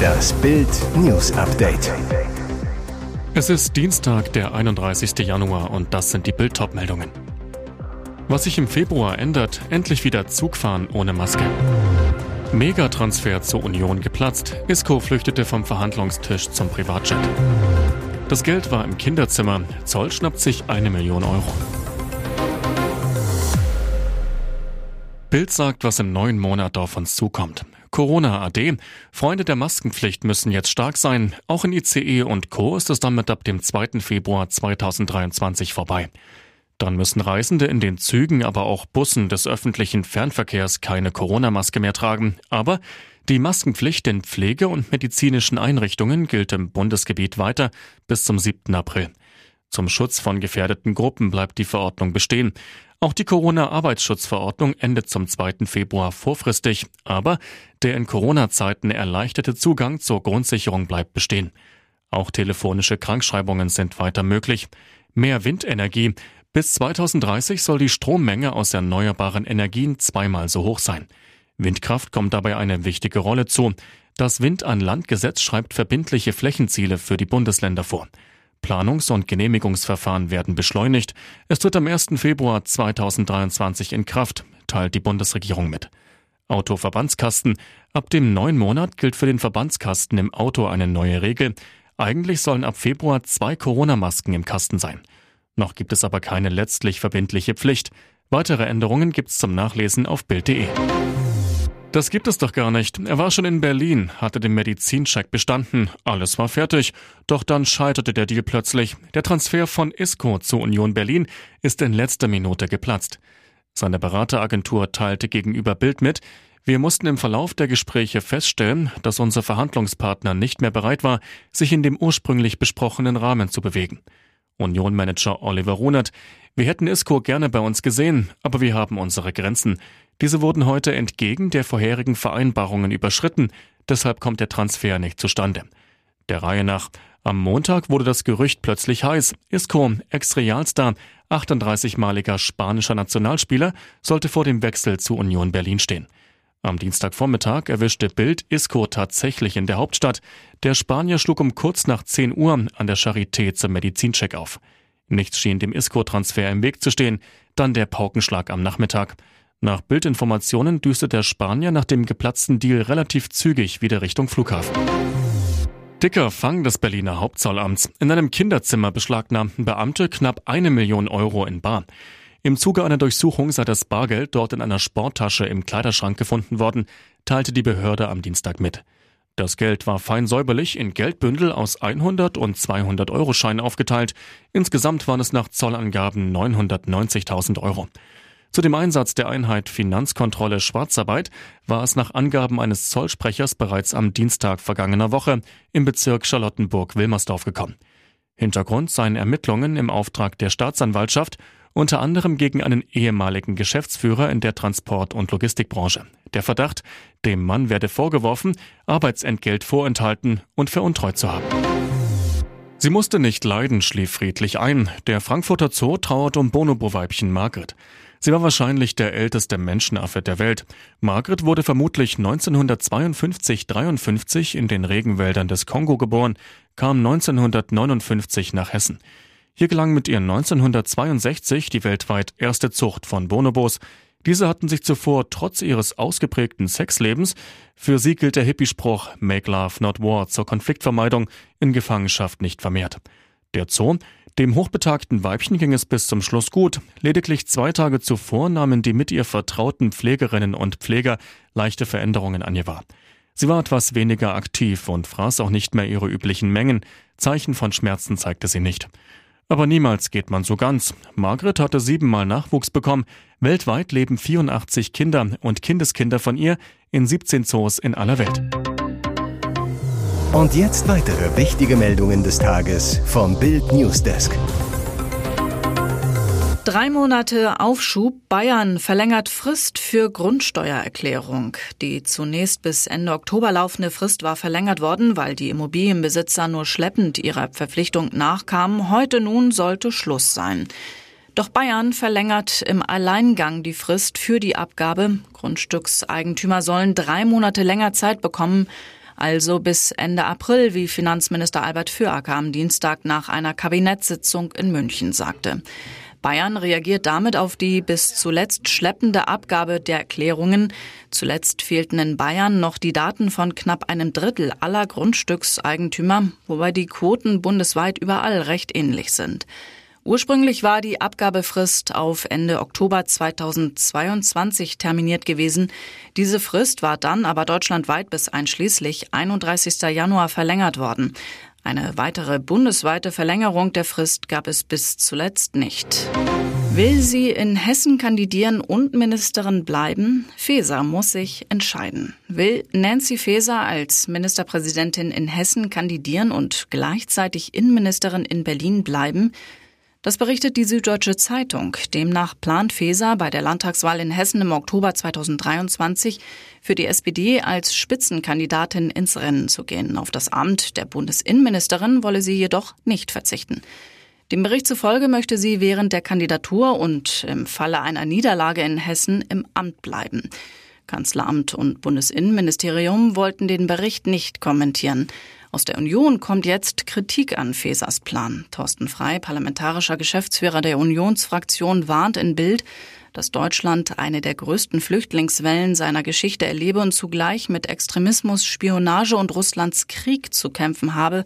Das Bild News Update. Es ist Dienstag, der 31. Januar und das sind die Bild meldungen Was sich im Februar ändert, endlich wieder Zugfahren ohne Maske. Megatransfer zur Union geplatzt. Isco flüchtete vom Verhandlungstisch zum Privatjet. Das Geld war im Kinderzimmer. Zoll schnappt sich eine Million Euro. Bild sagt, was im neuen Monat auf uns zukommt. Corona AD. Freunde der Maskenpflicht müssen jetzt stark sein. Auch in ICE und Co. ist es damit ab dem 2. Februar 2023 vorbei. Dann müssen Reisende in den Zügen, aber auch Bussen des öffentlichen Fernverkehrs keine Corona-Maske mehr tragen. Aber die Maskenpflicht in Pflege- und medizinischen Einrichtungen gilt im Bundesgebiet weiter bis zum 7. April. Zum Schutz von gefährdeten Gruppen bleibt die Verordnung bestehen. Auch die Corona-Arbeitsschutzverordnung endet zum 2. Februar vorfristig, aber der in Corona-Zeiten erleichterte Zugang zur Grundsicherung bleibt bestehen. Auch telefonische Krankschreibungen sind weiter möglich. Mehr Windenergie. Bis 2030 soll die Strommenge aus erneuerbaren Energien zweimal so hoch sein. Windkraft kommt dabei eine wichtige Rolle zu. Das Wind an Landgesetz schreibt verbindliche Flächenziele für die Bundesländer vor. Planungs- und Genehmigungsverfahren werden beschleunigt. Es tritt am 1. Februar 2023 in Kraft, teilt die Bundesregierung mit. Autoverbandskasten. Ab dem neuen Monat gilt für den Verbandskasten im Auto eine neue Regel. Eigentlich sollen ab Februar zwei Corona-Masken im Kasten sein. Noch gibt es aber keine letztlich verbindliche Pflicht. Weitere Änderungen gibt's zum Nachlesen auf Bild.de. Das gibt es doch gar nicht. Er war schon in Berlin, hatte den Medizincheck bestanden, alles war fertig. Doch dann scheiterte der Deal plötzlich. Der Transfer von Isco zur Union Berlin ist in letzter Minute geplatzt. Seine Berateragentur teilte gegenüber Bild mit, wir mussten im Verlauf der Gespräche feststellen, dass unser Verhandlungspartner nicht mehr bereit war, sich in dem ursprünglich besprochenen Rahmen zu bewegen. Union-Manager Oliver Runert, wir hätten Isco gerne bei uns gesehen, aber wir haben unsere Grenzen. Diese wurden heute entgegen der vorherigen Vereinbarungen überschritten, deshalb kommt der Transfer nicht zustande. Der Reihe nach. Am Montag wurde das Gerücht plötzlich heiß. Isco, Ex-Realstar, 38-maliger spanischer Nationalspieler, sollte vor dem Wechsel zu Union Berlin stehen. Am Dienstagvormittag erwischte Bild Isco tatsächlich in der Hauptstadt. Der Spanier schlug um kurz nach 10 Uhr an der Charité zum Medizincheck auf. Nichts schien dem Isco-Transfer im Weg zu stehen, dann der Paukenschlag am Nachmittag. Nach Bildinformationen düste der Spanier nach dem geplatzten Deal relativ zügig wieder Richtung Flughafen. Dicker Fang des Berliner Hauptzollamts. In einem Kinderzimmer beschlagnahmten Beamte knapp eine Million Euro in Bar. Im Zuge einer Durchsuchung sei das Bargeld dort in einer Sporttasche im Kleiderschrank gefunden worden, teilte die Behörde am Dienstag mit. Das Geld war fein säuberlich in Geldbündel aus 100 und 200 Euro Scheinen aufgeteilt. Insgesamt waren es nach Zollangaben 990.000 Euro. Zu dem Einsatz der Einheit Finanzkontrolle Schwarzarbeit war es nach Angaben eines Zollsprechers bereits am Dienstag vergangener Woche im Bezirk Charlottenburg-Wilmersdorf gekommen. Hintergrund seien Ermittlungen im Auftrag der Staatsanwaltschaft, unter anderem gegen einen ehemaligen Geschäftsführer in der Transport- und Logistikbranche. Der Verdacht, dem Mann werde vorgeworfen, Arbeitsentgelt vorenthalten und veruntreut zu haben. Sie musste nicht leiden, schlief friedlich ein. Der Frankfurter Zoo trauert um Bonobo-Weibchen Margret. Sie war wahrscheinlich der älteste Menschenaffe der Welt. Margret wurde vermutlich 1952-53 in den Regenwäldern des Kongo geboren, kam 1959 nach Hessen. Hier gelang mit ihr 1962 die weltweit erste Zucht von Bonobos. Diese hatten sich zuvor trotz ihres ausgeprägten Sexlebens, für sie gilt der Hippie-Spruch Make Love Not War zur Konfliktvermeidung, in Gefangenschaft nicht vermehrt. Der Zoo dem hochbetagten Weibchen ging es bis zum Schluss gut. Lediglich zwei Tage zuvor nahmen die mit ihr vertrauten Pflegerinnen und Pfleger leichte Veränderungen an ihr wahr. Sie war etwas weniger aktiv und fraß auch nicht mehr ihre üblichen Mengen. Zeichen von Schmerzen zeigte sie nicht. Aber niemals geht man so ganz. Margaret hatte siebenmal Nachwuchs bekommen. Weltweit leben 84 Kinder und Kindeskinder von ihr in 17 Zoos in aller Welt. Und jetzt weitere wichtige Meldungen des Tages vom Bild Newsdesk. Drei Monate Aufschub. Bayern verlängert Frist für Grundsteuererklärung. Die zunächst bis Ende Oktober laufende Frist war verlängert worden, weil die Immobilienbesitzer nur schleppend ihrer Verpflichtung nachkamen. Heute nun sollte Schluss sein. Doch Bayern verlängert im Alleingang die Frist für die Abgabe. Grundstückseigentümer sollen drei Monate länger Zeit bekommen, also bis Ende April, wie Finanzminister Albert Füracker am Dienstag nach einer Kabinettssitzung in München sagte. Bayern reagiert damit auf die bis zuletzt schleppende Abgabe der Erklärungen. Zuletzt fehlten in Bayern noch die Daten von knapp einem Drittel aller Grundstückseigentümer, wobei die Quoten bundesweit überall recht ähnlich sind. Ursprünglich war die Abgabefrist auf Ende Oktober 2022 terminiert gewesen. Diese Frist war dann aber deutschlandweit bis einschließlich 31. Januar verlängert worden. Eine weitere bundesweite Verlängerung der Frist gab es bis zuletzt nicht. Will sie in Hessen kandidieren und Ministerin bleiben? Faeser muss sich entscheiden. Will Nancy Faeser als Ministerpräsidentin in Hessen kandidieren und gleichzeitig Innenministerin in Berlin bleiben? Das berichtet die Süddeutsche Zeitung. Demnach plant Feser bei der Landtagswahl in Hessen im Oktober 2023 für die SPD als Spitzenkandidatin ins Rennen zu gehen. Auf das Amt der Bundesinnenministerin wolle sie jedoch nicht verzichten. Dem Bericht zufolge möchte sie während der Kandidatur und im Falle einer Niederlage in Hessen im Amt bleiben. Kanzleramt und Bundesinnenministerium wollten den Bericht nicht kommentieren. Aus der Union kommt jetzt Kritik an Fesers Plan. Thorsten Frei, parlamentarischer Geschäftsführer der Unionsfraktion, warnt in Bild, dass Deutschland eine der größten Flüchtlingswellen seiner Geschichte erlebe und zugleich mit Extremismus, Spionage und Russlands Krieg zu kämpfen habe.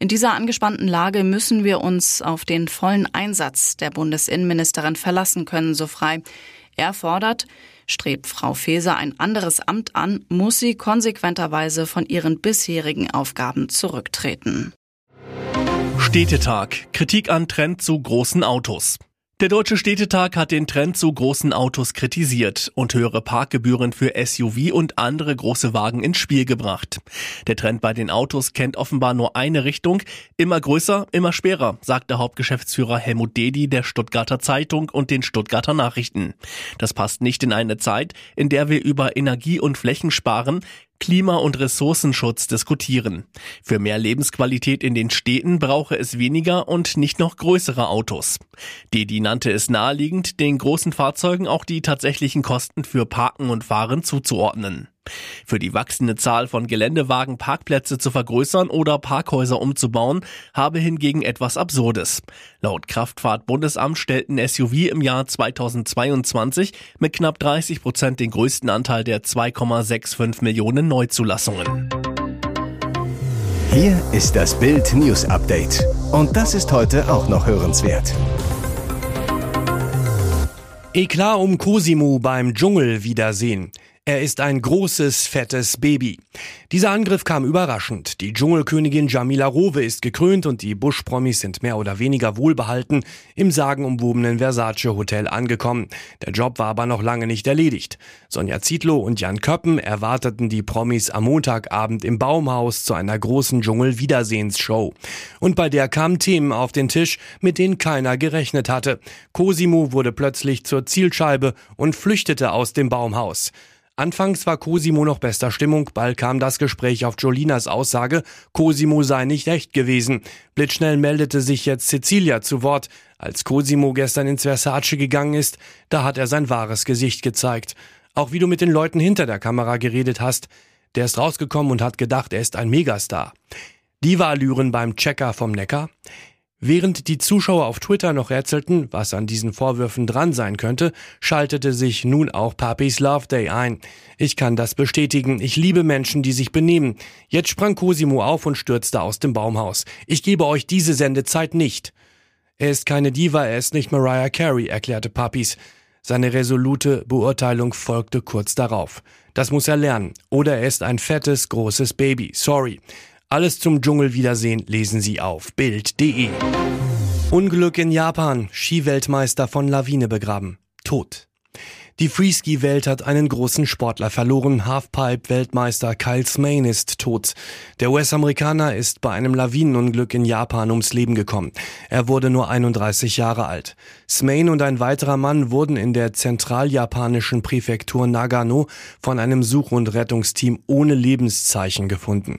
In dieser angespannten Lage müssen wir uns auf den vollen Einsatz der Bundesinnenministerin verlassen können, so frei. Er fordert, Strebt Frau Faeser ein anderes Amt an, muss sie konsequenterweise von ihren bisherigen Aufgaben zurücktreten. Städtetag. Kritik an Trend zu großen Autos. Der Deutsche Städtetag hat den Trend zu großen Autos kritisiert und höhere Parkgebühren für SUV und andere große Wagen ins Spiel gebracht. Der Trend bei den Autos kennt offenbar nur eine Richtung. Immer größer, immer schwerer, sagte Hauptgeschäftsführer Helmut Dedi der Stuttgarter Zeitung und den Stuttgarter Nachrichten. Das passt nicht in eine Zeit, in der wir über Energie- und Flächensparen, Klima- und Ressourcenschutz diskutieren. Für mehr Lebensqualität in den Städten brauche es weniger und nicht noch größere Autos. Dedi nannte es naheliegend, den großen Fahrzeugen auch die tatsächlichen Kosten für Parken und Fahren zuzuordnen. Für die wachsende Zahl von Geländewagen Parkplätze zu vergrößern oder Parkhäuser umzubauen, habe hingegen etwas Absurdes. Laut Kraftfahrtbundesamt stellten SUV im Jahr 2022 mit knapp 30 Prozent den größten Anteil der 2,65 Millionen Neuzulassungen. Hier ist das Bild News Update. Und das ist heute auch noch hörenswert. Eklat um Cosimo beim Dschungelwiedersehen. Er ist ein großes, fettes Baby. Dieser Angriff kam überraschend. Die Dschungelkönigin Jamila Rowe ist gekrönt und die Bush-Promis sind mehr oder weniger wohlbehalten im sagenumwobenen Versace Hotel angekommen. Der Job war aber noch lange nicht erledigt. Sonja Zietlow und Jan Köppen erwarteten die Promis am Montagabend im Baumhaus zu einer großen Dschungel-Wiedersehensshow. Und bei der kamen Themen auf den Tisch, mit denen keiner gerechnet hatte. Cosimo wurde plötzlich zur Zielscheibe und flüchtete aus dem Baumhaus. Anfangs war Cosimo noch bester Stimmung, bald kam das Gespräch auf Jolinas Aussage, Cosimo sei nicht echt gewesen. Blitzschnell meldete sich jetzt Cecilia zu Wort. Als Cosimo gestern ins Versace gegangen ist, da hat er sein wahres Gesicht gezeigt. Auch wie du mit den Leuten hinter der Kamera geredet hast. Der ist rausgekommen und hat gedacht, er ist ein Megastar. Diva-Allüren beim Checker vom Neckar. Während die Zuschauer auf Twitter noch rätselten, was an diesen Vorwürfen dran sein könnte, schaltete sich nun auch Papis Love Day ein. Ich kann das bestätigen. Ich liebe Menschen, die sich benehmen. Jetzt sprang Cosimo auf und stürzte aus dem Baumhaus. Ich gebe euch diese Sendezeit nicht. Er ist keine Diva, er ist nicht Mariah Carey, erklärte Papis. Seine resolute Beurteilung folgte kurz darauf. Das muss er lernen. Oder er ist ein fettes, großes Baby. Sorry. Alles zum Dschungelwiedersehen lesen Sie auf Bild.de. Unglück in Japan. Skiweltmeister von Lawine begraben. Tod. Die Freeski-Welt hat einen großen Sportler verloren. Halfpipe-Weltmeister Kyle Smain ist tot. Der US-Amerikaner ist bei einem Lawinenunglück in Japan ums Leben gekommen. Er wurde nur 31 Jahre alt. Smain und ein weiterer Mann wurden in der zentraljapanischen Präfektur Nagano von einem Such- und Rettungsteam ohne Lebenszeichen gefunden.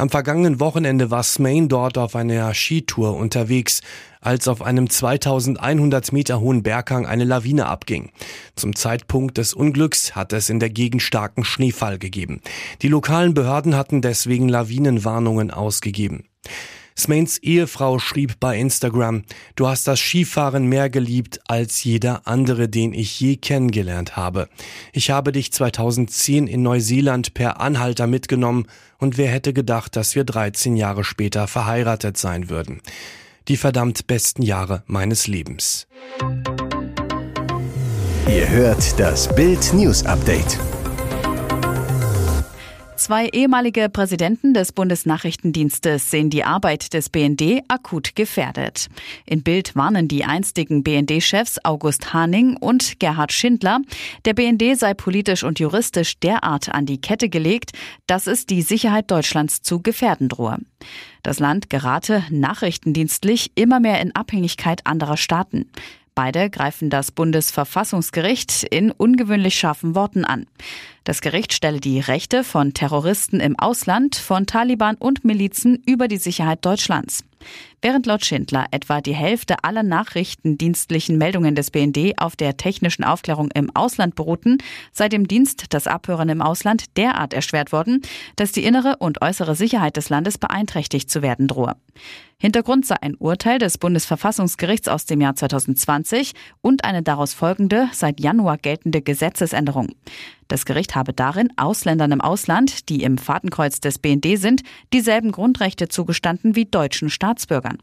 Am vergangenen Wochenende war Smain dort auf einer Skitour unterwegs, als auf einem 2100 Meter hohen Berghang eine Lawine abging. Zum Zeitpunkt des Unglücks hat es in der Gegend starken Schneefall gegeben. Die lokalen Behörden hatten deswegen Lawinenwarnungen ausgegeben. Smains Ehefrau schrieb bei Instagram, du hast das Skifahren mehr geliebt als jeder andere, den ich je kennengelernt habe. Ich habe dich 2010 in Neuseeland per Anhalter mitgenommen und wer hätte gedacht, dass wir 13 Jahre später verheiratet sein würden. Die verdammt besten Jahre meines Lebens. Ihr hört das Bild News Update. Zwei ehemalige Präsidenten des Bundesnachrichtendienstes sehen die Arbeit des BND akut gefährdet. In Bild warnen die einstigen BND-Chefs August Haning und Gerhard Schindler, der BND sei politisch und juristisch derart an die Kette gelegt, dass es die Sicherheit Deutschlands zu gefährden drohe. Das Land gerate nachrichtendienstlich immer mehr in Abhängigkeit anderer Staaten. Beide greifen das Bundesverfassungsgericht in ungewöhnlich scharfen Worten an. Das Gericht stelle die Rechte von Terroristen im Ausland, von Taliban und Milizen über die Sicherheit Deutschlands. Während laut Schindler etwa die Hälfte aller nachrichtendienstlichen Meldungen des BND auf der technischen Aufklärung im Ausland beruhten, sei dem Dienst das Abhören im Ausland derart erschwert worden, dass die innere und äußere Sicherheit des Landes beeinträchtigt zu werden drohe. Hintergrund sei ein Urteil des Bundesverfassungsgerichts aus dem Jahr 2020 und eine daraus folgende, seit Januar geltende Gesetzesänderung. Das Gericht habe darin Ausländern im Ausland, die im Fadenkreuz des BND sind, dieselben Grundrechte zugestanden wie deutschen Staatsbürgern.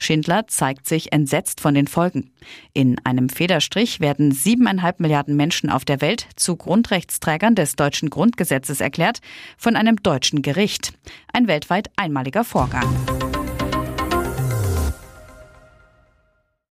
Schindler zeigt sich entsetzt von den Folgen. In einem Federstrich werden siebeneinhalb Milliarden Menschen auf der Welt zu Grundrechtsträgern des deutschen Grundgesetzes erklärt von einem deutschen Gericht. Ein weltweit einmaliger Vorgang.